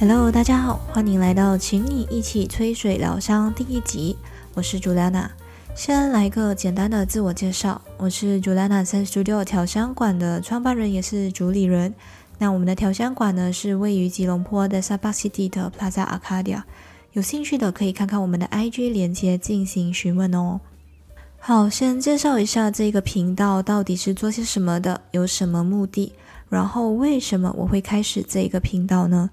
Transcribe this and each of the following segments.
Hello，大家好，欢迎来到请你一起吹水疗香第一集，我是 Juliana。先来个简单的自我介绍，我是 Juliana 三 studio 调香馆的创办人，也是主理人。那我们的调香馆呢是位于吉隆坡的 Sabah City 的 Plaza Arcadia，有兴趣的可以看看我们的 IG 连接进行询问哦。好，先介绍一下这个频道到底是做些什么的，有什么目的，然后为什么我会开始这个频道呢？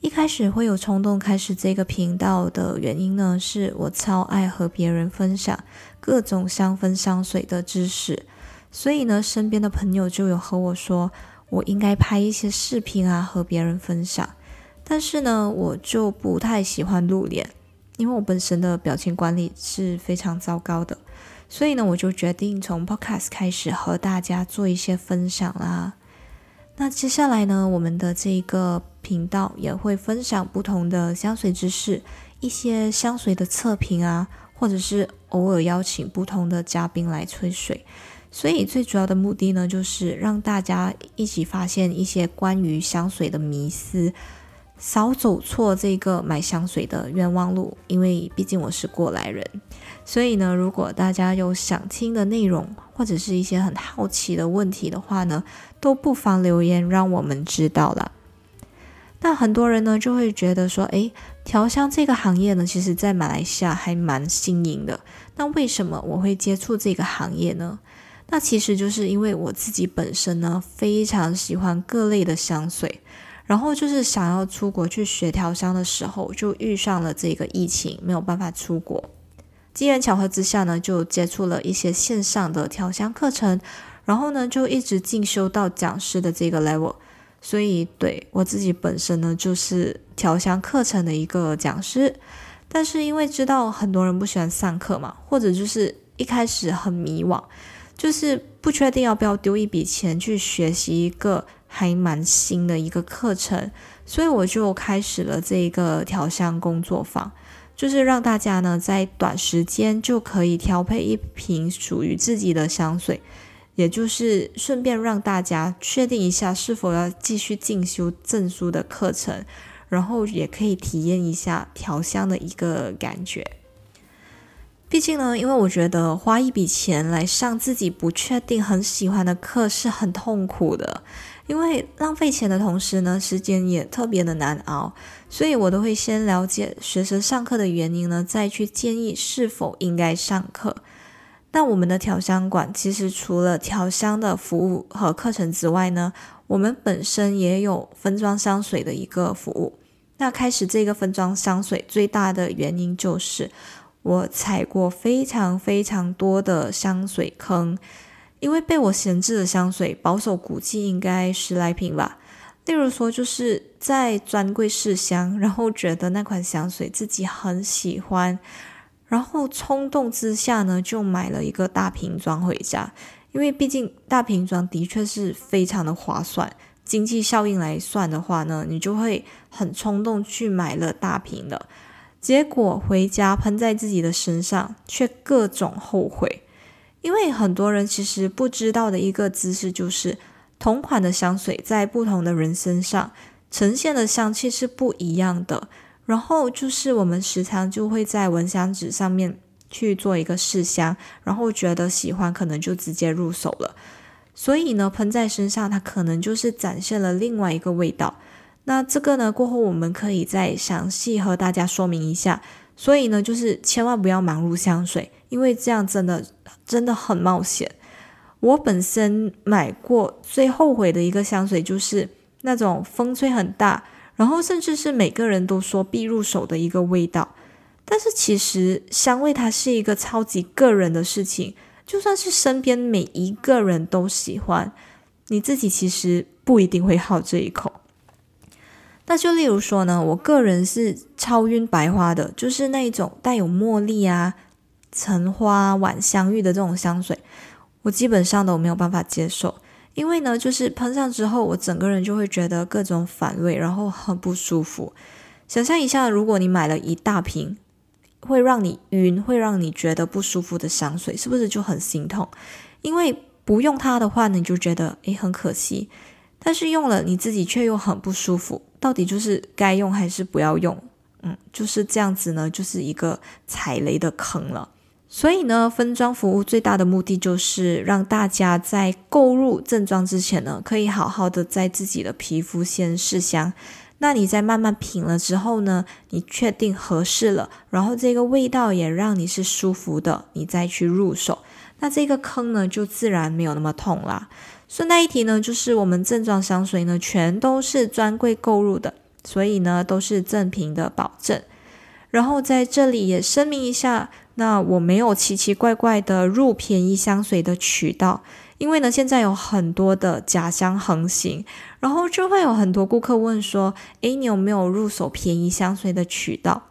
一开始会有冲动开始这个频道的原因呢，是我超爱和别人分享各种香氛香水的知识，所以呢，身边的朋友就有和我说，我应该拍一些视频啊，和别人分享。但是呢，我就不太喜欢露脸，因为我本身的表情管理是非常糟糕的，所以呢，我就决定从 Podcast 开始和大家做一些分享啦。那接下来呢，我们的这个频道也会分享不同的香水知识，一些香水的测评啊，或者是偶尔邀请不同的嘉宾来吹水。所以最主要的目的呢，就是让大家一起发现一些关于香水的迷思。少走错这个买香水的冤枉路，因为毕竟我是过来人，所以呢，如果大家有想听的内容，或者是一些很好奇的问题的话呢，都不妨留言让我们知道了。那很多人呢就会觉得说，诶，调香这个行业呢，其实在马来西亚还蛮新颖的。那为什么我会接触这个行业呢？那其实就是因为我自己本身呢非常喜欢各类的香水。然后就是想要出国去学调香的时候，就遇上了这个疫情，没有办法出国。机缘巧合之下呢，就接触了一些线上的调香课程，然后呢，就一直进修到讲师的这个 level。所以，对我自己本身呢，就是调香课程的一个讲师。但是因为知道很多人不喜欢上课嘛，或者就是一开始很迷惘，就是不确定要不要丢一笔钱去学习一个。还蛮新的一个课程，所以我就开始了这一个调香工作坊，就是让大家呢在短时间就可以调配一瓶属于自己的香水，也就是顺便让大家确定一下是否要继续进修证书的课程，然后也可以体验一下调香的一个感觉。毕竟呢，因为我觉得花一笔钱来上自己不确定很喜欢的课是很痛苦的。因为浪费钱的同时呢，时间也特别的难熬，所以我都会先了解学生上课的原因呢，再去建议是否应该上课。那我们的调香馆其实除了调香的服务和课程之外呢，我们本身也有分装香水的一个服务。那开始这个分装香水最大的原因就是我踩过非常非常多的香水坑。因为被我闲置的香水，保守估计应该十来瓶吧。例如说，就是在专柜试香，然后觉得那款香水自己很喜欢，然后冲动之下呢，就买了一个大瓶装回家。因为毕竟大瓶装的确是非常的划算，经济效应来算的话呢，你就会很冲动去买了大瓶的，结果回家喷在自己的身上，却各种后悔。因为很多人其实不知道的一个知识就是，同款的香水在不同的人身上呈现的香气是不一样的。然后就是我们时常就会在蚊香纸上面去做一个试香，然后觉得喜欢，可能就直接入手了。所以呢，喷在身上，它可能就是展现了另外一个味道。那这个呢，过后我们可以再详细和大家说明一下。所以呢，就是千万不要盲入香水，因为这样真的真的很冒险。我本身买过最后悔的一个香水，就是那种风吹很大，然后甚至是每个人都说必入手的一个味道。但是其实香味它是一个超级个人的事情，就算是身边每一个人都喜欢，你自己其实不一定会好这一口。那就例如说呢，我个人是超晕白花的，就是那种带有茉莉啊、橙花、晚香玉的这种香水，我基本上都没有办法接受。因为呢，就是喷上之后，我整个人就会觉得各种反胃，然后很不舒服。想象一下，如果你买了一大瓶会让你晕、会让你觉得不舒服的香水，是不是就很心痛？因为不用它的话，你就觉得诶很可惜。但是用了你自己却又很不舒服，到底就是该用还是不要用？嗯，就是这样子呢，就是一个踩雷的坑了。所以呢，分装服务最大的目的就是让大家在购入正装之前呢，可以好好的在自己的皮肤先试香。那你在慢慢品了之后呢，你确定合适了，然后这个味道也让你是舒服的，你再去入手，那这个坑呢就自然没有那么痛啦。顺带一提呢，就是我们正装香水呢，全都是专柜购入的，所以呢都是正品的保证。然后在这里也声明一下，那我没有奇奇怪怪的入便宜香水的渠道。因为呢，现在有很多的假香横行，然后就会有很多顾客问说：“诶，你有没有入手便宜香水的渠道？”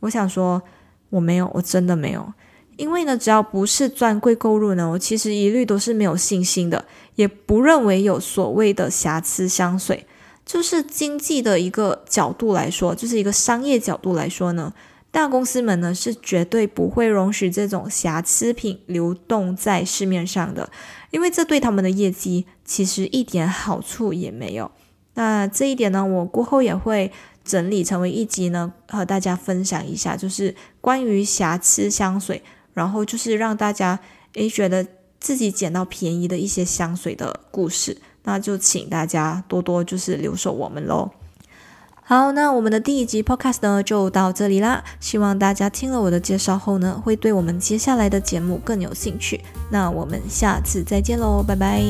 我想说，我没有，我真的没有。因为呢，只要不是专柜购入呢，我其实一律都是没有信心的，也不认为有所谓的瑕疵香水。就是经济的一个角度来说，就是一个商业角度来说呢。大公司们呢是绝对不会容许这种瑕疵品流动在市面上的，因为这对他们的业绩其实一点好处也没有。那这一点呢，我过后也会整理成为一集呢，和大家分享一下，就是关于瑕疵香水，然后就是让大家诶觉得自己捡到便宜的一些香水的故事。那就请大家多多就是留守我们喽。好，那我们的第一集 podcast 呢就到这里啦。希望大家听了我的介绍后呢，会对我们接下来的节目更有兴趣。那我们下次再见喽，拜拜。